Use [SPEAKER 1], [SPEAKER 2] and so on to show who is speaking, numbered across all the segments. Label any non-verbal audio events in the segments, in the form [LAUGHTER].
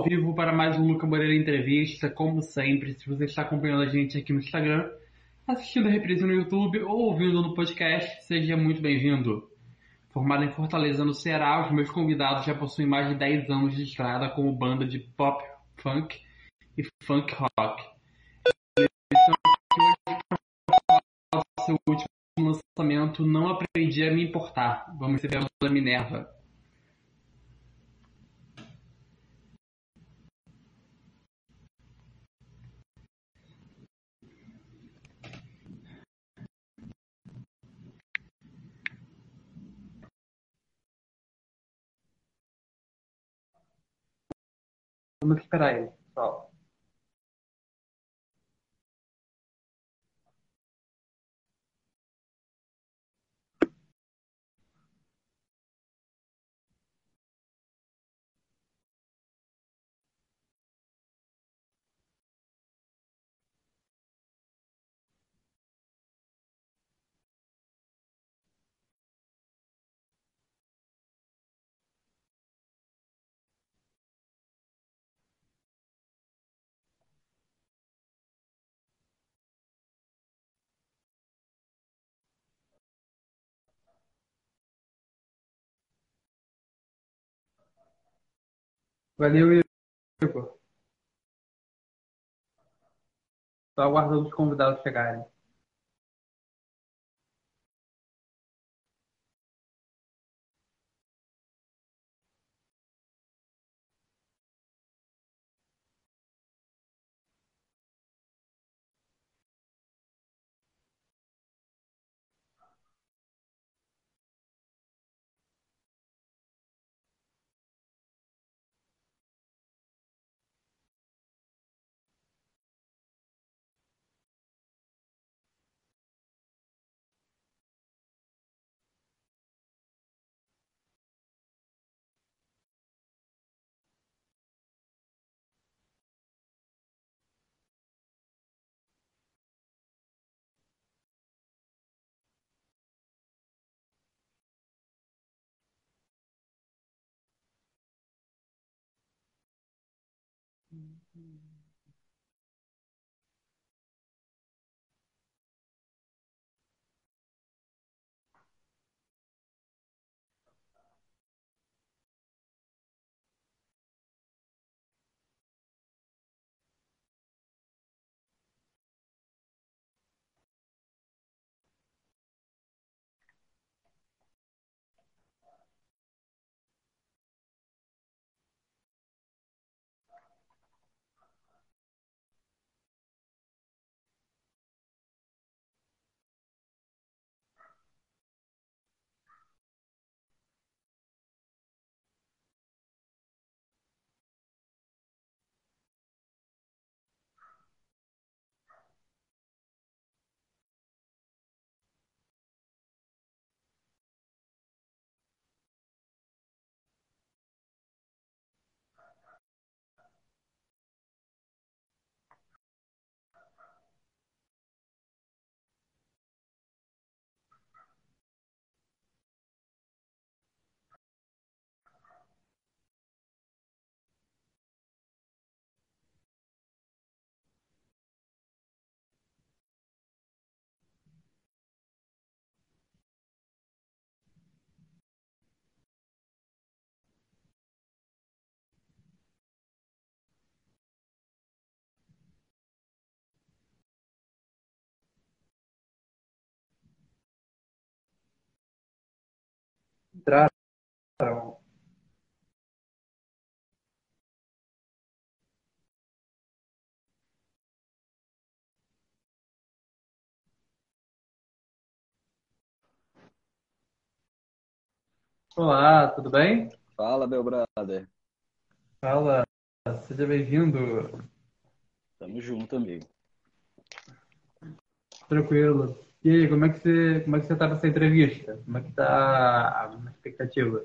[SPEAKER 1] ao vivo para mais um Luca Moreira Entrevista. Como sempre, se você está acompanhando a gente aqui no Instagram, assistindo a reprise no YouTube ou ouvindo no podcast, seja muito bem-vindo. Formado em Fortaleza, no Ceará, os meus convidados já possuem mais de 10 anos de estrada como banda de pop, funk e funk rock. Seu último lançamento, Não Aprendi a Me Importar. Vamos receber a Minerva. Esperar ele, Valeu, Igor. Estou aguardando os convidados chegarem. 嗯嗯。Entraram. Olá, tudo bem?
[SPEAKER 2] Fala, meu brother.
[SPEAKER 1] Fala, seja bem-vindo.
[SPEAKER 2] Tamo junto, amigo.
[SPEAKER 1] Tranquilo. E aí, como é que você, como é que você tá nessa entrevista? Como é que tá a expectativa?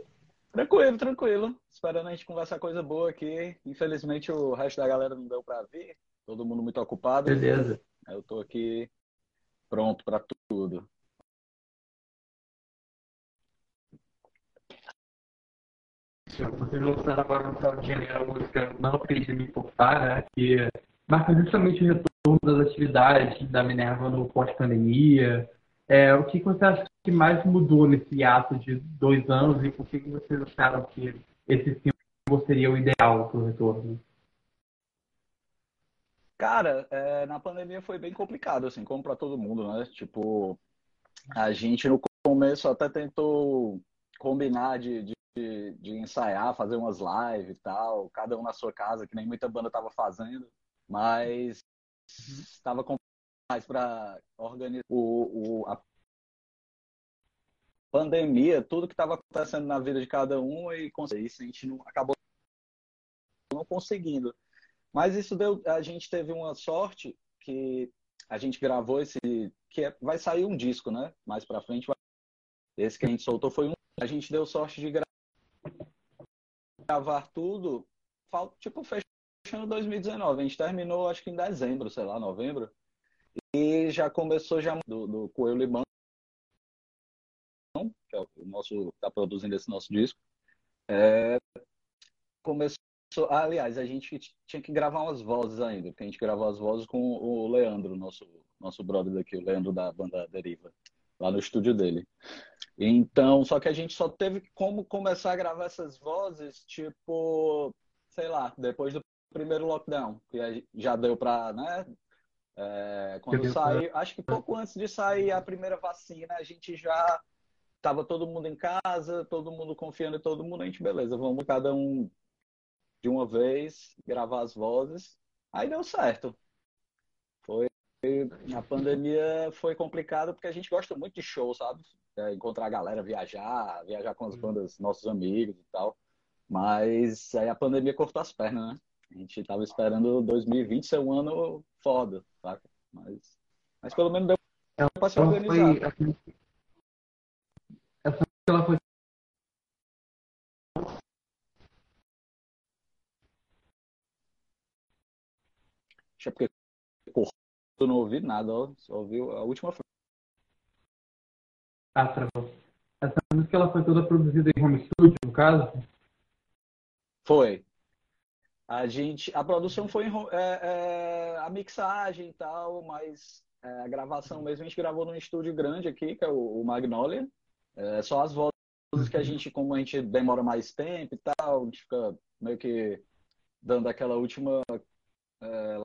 [SPEAKER 2] Tranquilo, tranquilo. Esperando a gente conversar coisa boa aqui. Infelizmente o resto da galera não deu pra ver. Todo mundo muito ocupado.
[SPEAKER 1] Beleza.
[SPEAKER 2] Eu tô aqui pronto pra tudo.
[SPEAKER 1] vocês lançaram agora no final de janeiro a música Não Acredite Me Importar, né? Que marca justamente o retorno das atividades da Minerva no pós-pandemia. É, o que você acha que mais mudou nesse ato de dois anos e por que vocês acharam que esse símbolo seria o ideal para o retorno?
[SPEAKER 2] Cara, é, na pandemia foi bem complicado, assim, como para todo mundo, né? Tipo, a gente no começo até tentou combinar de, de, de ensaiar, fazer umas lives e tal, cada um na sua casa, que nem muita banda tava fazendo, mas estava com mais para organizar o, o, a pandemia, tudo que estava acontecendo na vida de cada um e isso a gente não acabou não conseguindo. Mas isso deu. A gente teve uma sorte que a gente gravou esse. que é, vai sair um disco, né? Mais pra frente. Esse que a gente soltou foi um. A gente deu sorte de gravar tudo. Tipo, fechando 2019. A gente terminou, acho que em dezembro, sei lá, novembro. E já começou já do, do Coelho Limão, que é o nosso. tá produzindo esse nosso disco. É, começou aliás, a gente tinha que gravar umas vozes ainda, porque a gente gravou as vozes com o Leandro, nosso, nosso brother daqui, o Leandro da banda Deriva, lá no estúdio dele. Então, só que a gente só teve como começar a gravar essas vozes, tipo, sei lá, depois do primeiro lockdown, que já deu pra, né? É, quando saiu, acho que pouco antes de sair a primeira vacina, a gente já tava todo mundo em casa, todo mundo confiando em todo mundo, a gente, beleza, vamos cada um de uma vez, gravar as vozes. Aí deu certo. Foi a pandemia foi complicada porque a gente gosta muito de show, sabe? É, encontrar a galera, viajar, viajar com as bandas, nossos amigos e tal. Mas aí a pandemia cortou as pernas, né? A gente tava esperando 2020 ser um ano foda, saca? Mas, mas pelo menos deu pra se organizar. Foi,
[SPEAKER 1] essa, ela foi
[SPEAKER 2] É porque cortou, não ouvi nada, ó, só ouviu a última frase.
[SPEAKER 1] Ah, travou. Essa música ela foi toda produzida em home studio, no caso?
[SPEAKER 2] Foi. A gente, a produção foi é, é, a mixagem e tal, mas é, a gravação mesmo a gente gravou num estúdio grande aqui, que é o, o Magnolia. É, só as vozes que a gente, como a gente demora mais tempo e tal, a gente fica meio que dando aquela última é,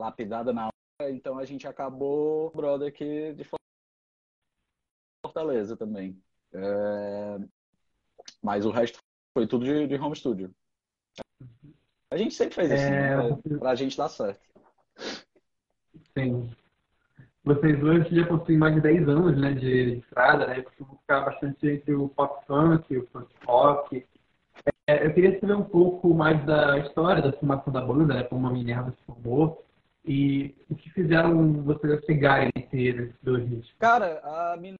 [SPEAKER 2] lapidada na hora, então a gente acabou brother aqui de Fortaleza também. É... Mas o resto foi tudo de, de home studio. A gente sempre fez assim, é... né? pra, gente dar certo.
[SPEAKER 1] Sim. Vocês dois já possuem mais de 10 anos né, de estrada, né? Costumam ficar bastante entre o pop funk, o funk rock. É, eu queria saber um pouco mais da história da formação da banda, né? Como a Minerva se formou. E o que fizeram vocês chegarem nesse dois hits?
[SPEAKER 2] Cara, a Minerva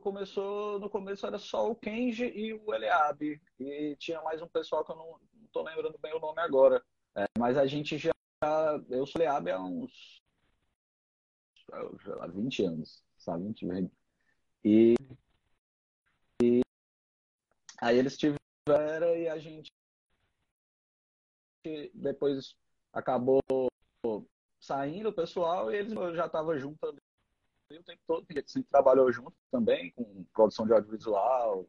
[SPEAKER 2] começou, no começo era só o Kenji e o Eliabe. E tinha mais um pessoal que eu não, tô lembrando bem o nome agora. É, mas a gente já. Eu sou Eliabe há uns. Sei lá, 20 anos, sabe? 20, 20. E, e aí eles tiveram e a gente depois acabou saindo o pessoal e eles já estavam juntos o tempo todo, porque a gente trabalhou junto também, com produção de audiovisual,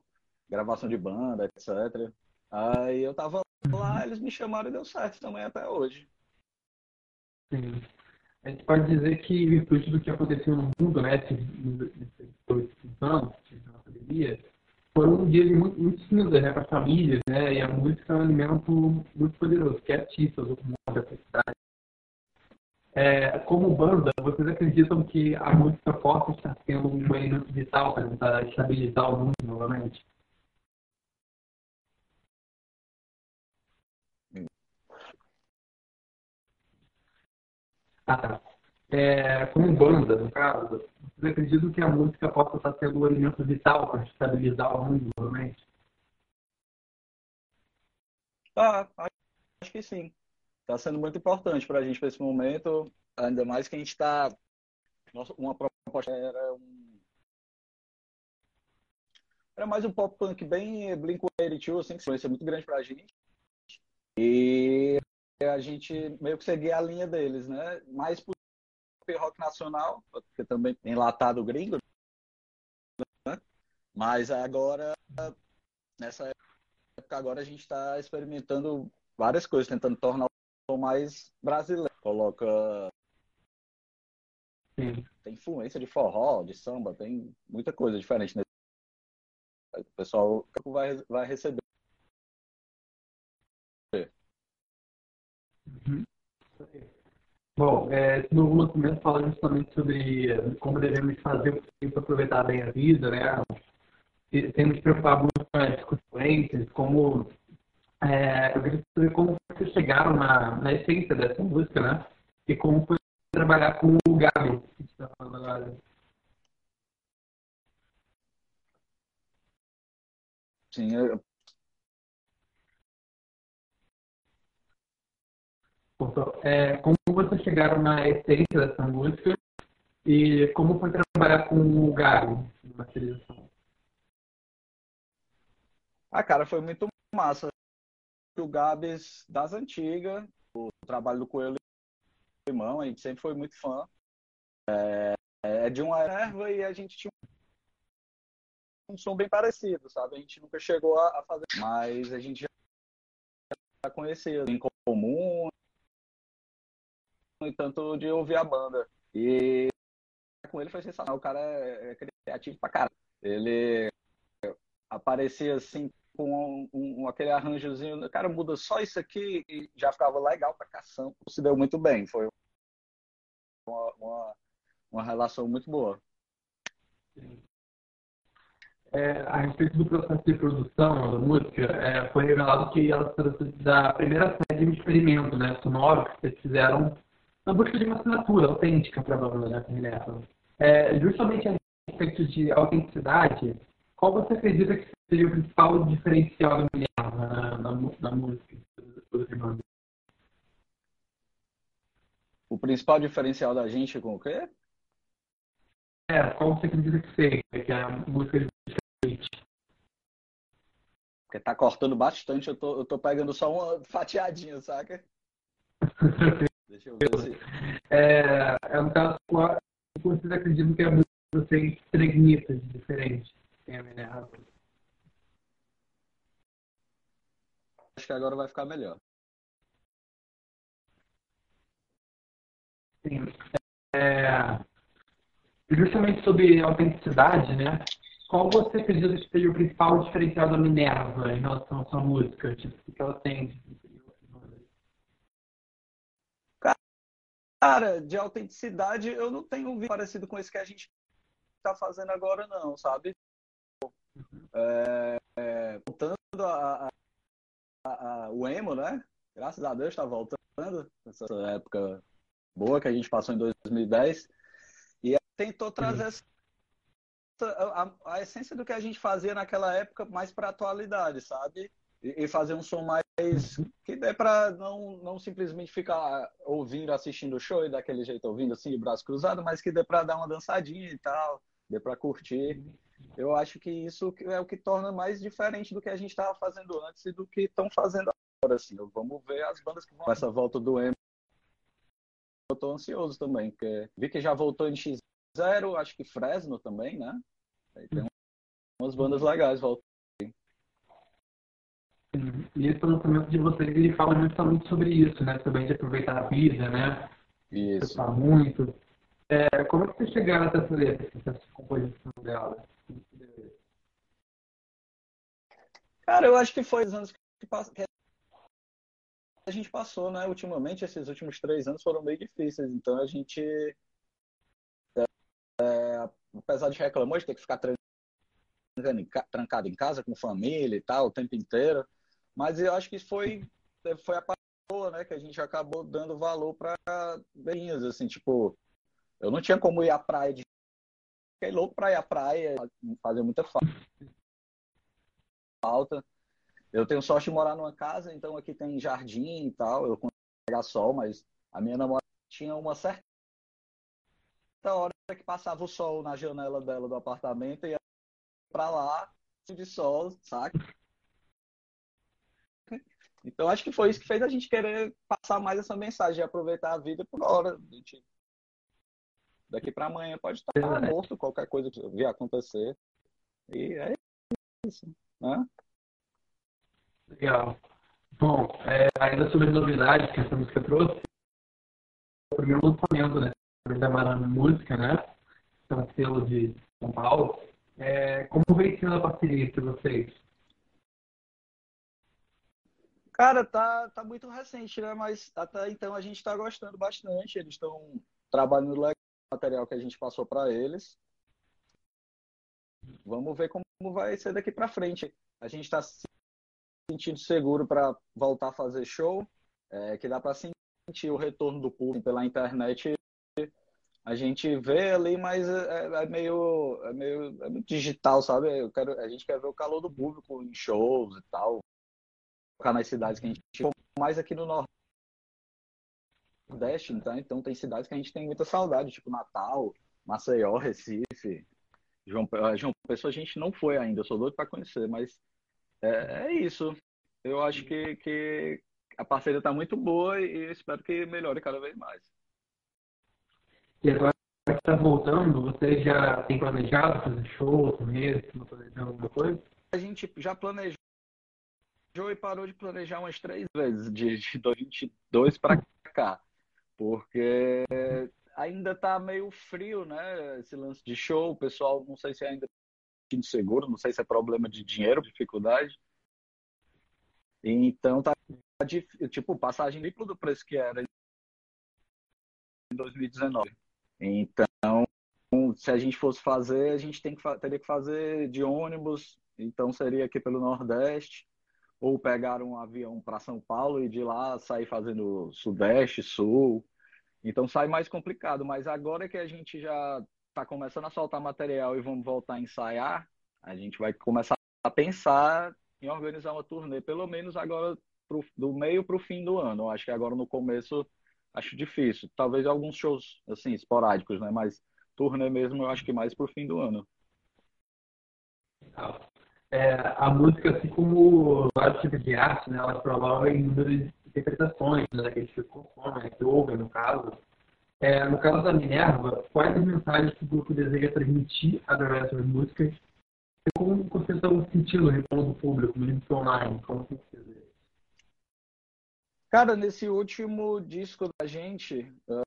[SPEAKER 2] gravação de banda, etc. Aí eu tava lá, eles me chamaram e deu certo também até hoje.
[SPEAKER 1] Sim. A gente pode dizer que, em virtude do que aconteceu no mundo, né, nesses dois anos, na pandemia, foram um dia muito, muito cinza né, para as famílias, né, e a música é um alimento muito poderoso, que é artistas, o da cidade. É, como banda, vocês acreditam que a música forte está sendo um elemento vital para tentar estabilizar o mundo novamente? Ah, tá. É, como banda, no caso, vocês acreditam que a música possa estar sendo um elemento vital para estabilizar o mundo novamente?
[SPEAKER 2] Ah, acho que sim está sendo muito importante para a gente nesse momento, ainda mais que a gente está. Uma proposta era um, era mais um pop punk bem Blink-182, assim, que influência muito grande pra gente. E a gente meio que seguia a linha deles, né? Mais por rock nacional, porque também enlatado gringo, né? Mas agora, nessa época agora, a gente está experimentando várias coisas, tentando tornar mais brasileiro. Coloca Sim. Tem influência de forró, de samba, tem muita coisa diferente. Nesse... O pessoal vai, vai receber.
[SPEAKER 1] Uhum. Bom, é, no lançamento falando justamente sobre eh, como devemos fazer para aproveitar bem a vida, né? E temos que preocupar muito com as consequências, como é, eu queria saber como vocês chegaram na, na essência dessa música, né? E como foi trabalhar com o Gabi, que está falando agora.
[SPEAKER 2] Sim, eu...
[SPEAKER 1] É, como vocês chegaram na essência dessa música e como foi trabalhar com o Gabi na masterização?
[SPEAKER 2] Ah, cara, foi muito massa. O Gabs das antigas, o trabalho do Coelho Limão, a gente sempre foi muito fã. É, é de uma erva e a gente tinha um som bem parecido, sabe? A gente nunca chegou a, fazer, mas a gente já conhecia em comum e tanto de ouvir a banda. E com ele foi sensacional. O cara é, é criativo pra caralho. Ele aparecia assim com um, um, aquele arranjozinho, cara muda só isso aqui e já ficava legal pra cação. Se deu muito bem, foi uma, uma, uma relação muito boa.
[SPEAKER 1] É, a respeito do processo de produção da música, é, foi revelado que ela trata da primeira série de experimento né, sonoro que vocês fizeram na busca de uma assinatura autêntica para a banda, né, é, Justamente a respeito de autenticidade, qual você acredita que seria o principal diferencial da Minerva na, na, na música do
[SPEAKER 2] O principal diferencial da gente com o quê?
[SPEAKER 1] É, qual você acredita que seja que é a música de
[SPEAKER 2] Porque tá cortando bastante, eu tô, eu tô pegando só uma fatiadinha, saca? [LAUGHS]
[SPEAKER 1] Deixa eu ver se... É, é um caso que vocês acreditam que a música tem três nitas diferentes. Tem a Minerva.
[SPEAKER 2] Acho que agora vai ficar melhor.
[SPEAKER 1] Sim. É, justamente sobre autenticidade, né? Qual você acredita que seja o principal diferencial da Minerva em relação à sua música? Tipo, o que ela tem?
[SPEAKER 2] Cara, de autenticidade eu não tenho um vídeo parecido com esse que a gente está fazendo agora, não, sabe? É, é, voltando a, a, a, o emo, né? Graças a Deus está voltando nessa época boa que a gente passou em 2010 e tentou trazer essa, a, a, essência do que a gente fazia naquela época mais para a atualidade, sabe? E, e, fazer um som mais que dê para não, não simplesmente ficar ouvindo, assistindo o show e daquele jeito ouvindo assim de braço cruzado, mas que dê para dar uma dançadinha e tal, dê para curtir eu acho que isso é o que torna mais diferente do que a gente estava fazendo antes e do que estão fazendo agora. Assim. Vamos ver as bandas que vão. Essa volta do M. Eu estou ansioso também, porque vi que já voltou em X0, acho que Fresno também, né? Aí tem umas bandas legais voltando.
[SPEAKER 1] E esse lançamento de vocês ele fala justamente sobre isso, né? Também de aproveitar a vida, né?
[SPEAKER 2] Isso.
[SPEAKER 1] muito. É, como é que vocês chegaram até essa letra, essa composição dela?
[SPEAKER 2] Cara, eu acho que foi os anos que, a gente passou, né? Ultimamente, esses últimos três anos foram meio difíceis. Então a gente, é, apesar de reclamar de ter que ficar trancado em casa com família e tal o tempo inteiro, mas eu acho que foi foi a parte boa, né? Que a gente acabou dando valor para bem assim, tipo, eu não tinha como ir à praia de fiquei louco pra ir à praia, fazer muita falta. Eu tenho sorte de morar numa casa, então aqui tem jardim e tal, eu consigo pegar sol, mas a minha namorada tinha uma certa hora que passava o sol na janela dela do apartamento e ia pra lá de sol, saca? Então acho que foi isso que fez a gente querer passar mais essa mensagem, aproveitar a vida por hora. Gente, daqui para amanhã pode estar é. morto, qualquer coisa que vier acontecer. E é isso. Né?
[SPEAKER 1] Legal. Bom, é, ainda sobre as novidades que essa música trouxe, o primeiro lançamento, né? Da Marana Música, né? É um selo de São Paulo. É, como vem sendo a parceria entre vocês?
[SPEAKER 2] Cara, tá, tá muito recente, né? Mas até então a gente tá gostando bastante. Eles estão trabalhando legal o material que a gente passou para eles. Vamos ver como vai ser daqui para frente. A gente está se sentindo seguro para voltar a fazer show, é, que dá para sentir o retorno do público pela internet. A gente vê ali, mas é, é, é meio, é meio, é digital, sabe? Eu quero, a gente quer ver o calor do público em shows e tal, ficar nas cidades que a gente mais aqui no Nordeste, então, então tem cidades que a gente tem muita saudade, tipo Natal, Maceió, Recife, João, João Pessoa a gente não foi ainda, eu sou doido para conhecer, mas é, é, isso. Eu acho que, que a parceria está muito boa e espero que melhore cada vez mais.
[SPEAKER 1] E agora que está voltando, você já tem planejado fazer show, está planejando alguma coisa?
[SPEAKER 2] A gente já planejou e parou de planejar umas três vezes, de, de 2022 para cá, porque ainda está meio frio, né? Esse lance de show, o pessoal não sei se ainda de seguro, não sei se é problema de dinheiro, dificuldade. Então tá tipo passagem dupla do preço que era em 2019. Então, se a gente fosse fazer, a gente tem que, teria que fazer de ônibus, então seria aqui pelo Nordeste, ou pegar um avião para São Paulo e de lá sair fazendo Sudeste, Sul. Então sai mais complicado, mas agora que a gente já está começando a soltar material e vamos voltar a ensaiar, a gente vai começar a pensar em organizar uma turnê, pelo menos agora pro, do meio para o fim do ano. Eu acho que agora no começo acho difícil. Talvez alguns shows assim esporádicos, né? Mas turnê mesmo eu acho que mais para o fim do ano.
[SPEAKER 1] É, a música, assim como vários tipos de arte, né, ela promove inúmeras interpretações, né, que a gente consome, né, que ouve, no caso. É, no caso da Minerva, quais as mensagens que o grupo deseja transmitir através dessas músicas e como você está sentindo o retorno do público, que online? Como você dizer?
[SPEAKER 2] Cara, nesse último disco da gente. Uh...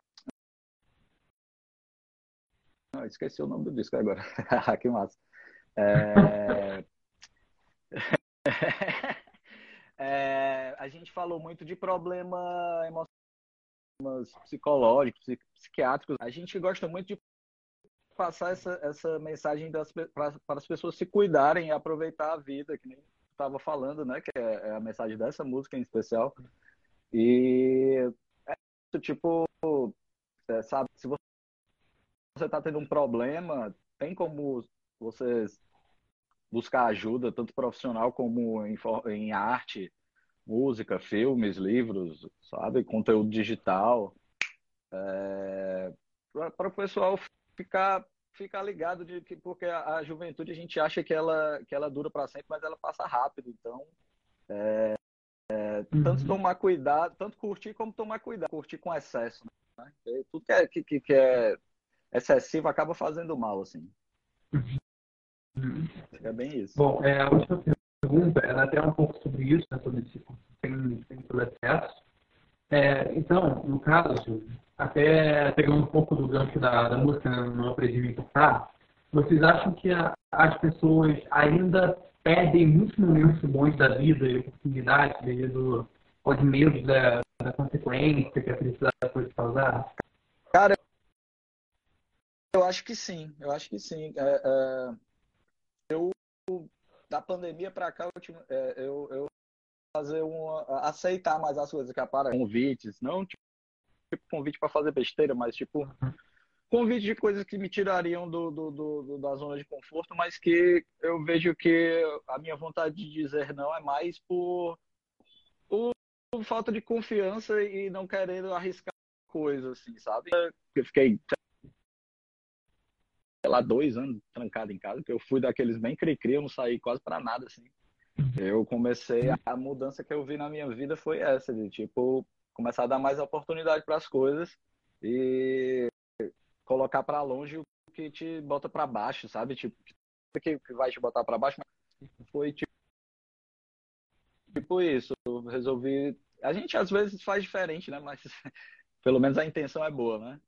[SPEAKER 2] Ah, esqueci o nome do disco agora. [LAUGHS] que massa. É... [LAUGHS] é... A gente falou muito de problema emocional psicológicos, psiquiátricos. A gente gosta muito de passar essa, essa mensagem para as pessoas se cuidarem e aproveitar a vida, que nem estava falando, né? Que é, é, a mensagem dessa música em especial. E é tipo, é, sabe, se você está tendo um problema, tem como você buscar ajuda, tanto profissional como em, em arte, música, filmes, livros, sabe, conteúdo digital, é, para o pessoal ficar ficar ligado de que porque a, a, juventude a gente acha que ela que ela dura para sempre, mas ela passa rápido, então é, é, uhum. tanto tomar cuidado, tanto curtir como tomar cuidado, curtir com excesso, né? tudo que é, que, que é excessivo acaba fazendo mal, assim.
[SPEAKER 1] Uhum.
[SPEAKER 2] É bem isso.
[SPEAKER 1] Bom, é, a última pergunta era até um pouco sobre isso, né, sobre esse tem, tem excesso. É, então, no caso, até pegando um pouco do gancho da, da música, né, não aprendi me importar, vocês acham que a, as pessoas ainda perdem muitos momentos bons da vida e oportunidades devido aos medos da, da consequência que a felicidade pode causar?
[SPEAKER 2] Cara, eu acho que sim, eu acho que sim. É, é, eu, da pandemia para cá, eu, é, eu, eu fazer um aceitar mais as coisas que aparecem. Convites, não tipo convite para fazer besteira, mas tipo convite de coisas que me tirariam do, do, do, da zona de conforto, mas que eu vejo que a minha vontade de dizer não é mais por, por falta de confiança e não querendo arriscar coisas, assim, sabe? Eu fiquei sei lá, dois anos trancado em casa, porque eu fui daqueles bem cri-cri, eu não saí quase para nada, assim. Eu comecei, a mudança que eu vi na minha vida foi essa, de tipo, começar a dar mais oportunidade para as coisas e colocar para longe o que te bota para baixo, sabe? Tipo, que, que vai te botar para baixo, mas foi tipo, tipo isso. Resolvi. A gente às vezes faz diferente, né? Mas [LAUGHS] pelo menos a intenção é boa, né?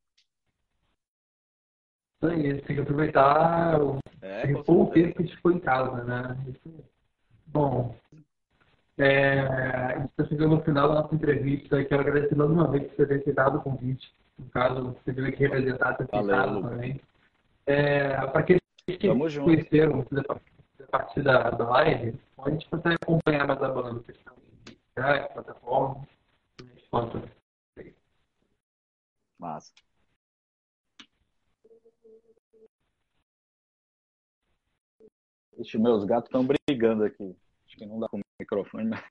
[SPEAKER 1] Isso aí, tem que aproveitar o, é, o tempo que a gente ficou em casa, né? Bom, é, a gente está chegando no final da nossa entrevista. Quero agradecer mais uma vez por você ter aceitado o convite. No caso, você veio aqui representar, ter aceitado também. É, Para aqueles que Vamos conheceram a partir da, da live, a gente consegue acompanhar mais a banda, questão de plataforma, quanto.
[SPEAKER 2] Massa. Ixi, meus gatos estão brigando aqui. Acho que não dá com o microfone, mas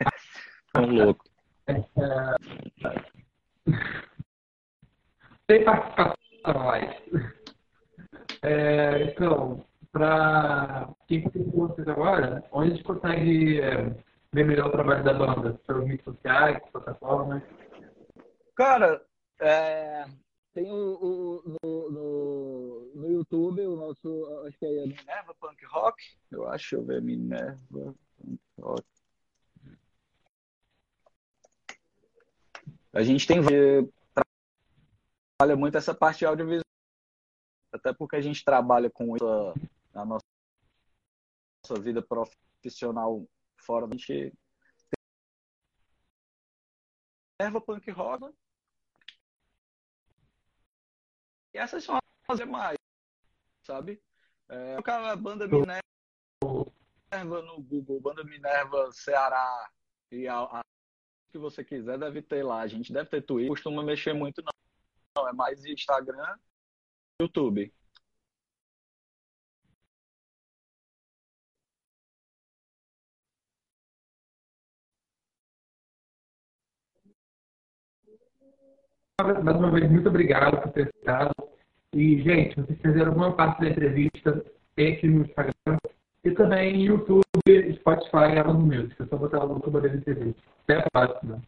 [SPEAKER 2] [LAUGHS] estão loucos. [LAUGHS]
[SPEAKER 1] Tem participação mais. É, então, para quem tem com vocês agora, onde a gente consegue é, ver melhor o trabalho da banda? Pelas redes sociais, plataformas?
[SPEAKER 2] Cara, é, tem o, o no, no, no, YouTube o nosso, acho que é Minerva Punk Rock, eu acho, deixa eu ver, Minerva Punk Rock. A gente tem trabalha muito essa parte audiovisual, até porque a gente trabalha com isso na nossa, nossa vida profissional fora, a gente Minerva Punk Rock E essas são as demais, sabe? É, a banda Minerva no Google, banda Minerva Ceará e a, a que você quiser deve ter lá. A gente deve ter Twitter, costuma mexer muito não. não é mais Instagram, YouTube.
[SPEAKER 1] Mais uma vez, muito obrigado por ter estado. E, gente, vocês fizeram alguma parte da entrevista, aqui no Instagram e também YouTube, Spotify e Amazon Music. É só botar lá YouTube da entrevista. Até a próxima.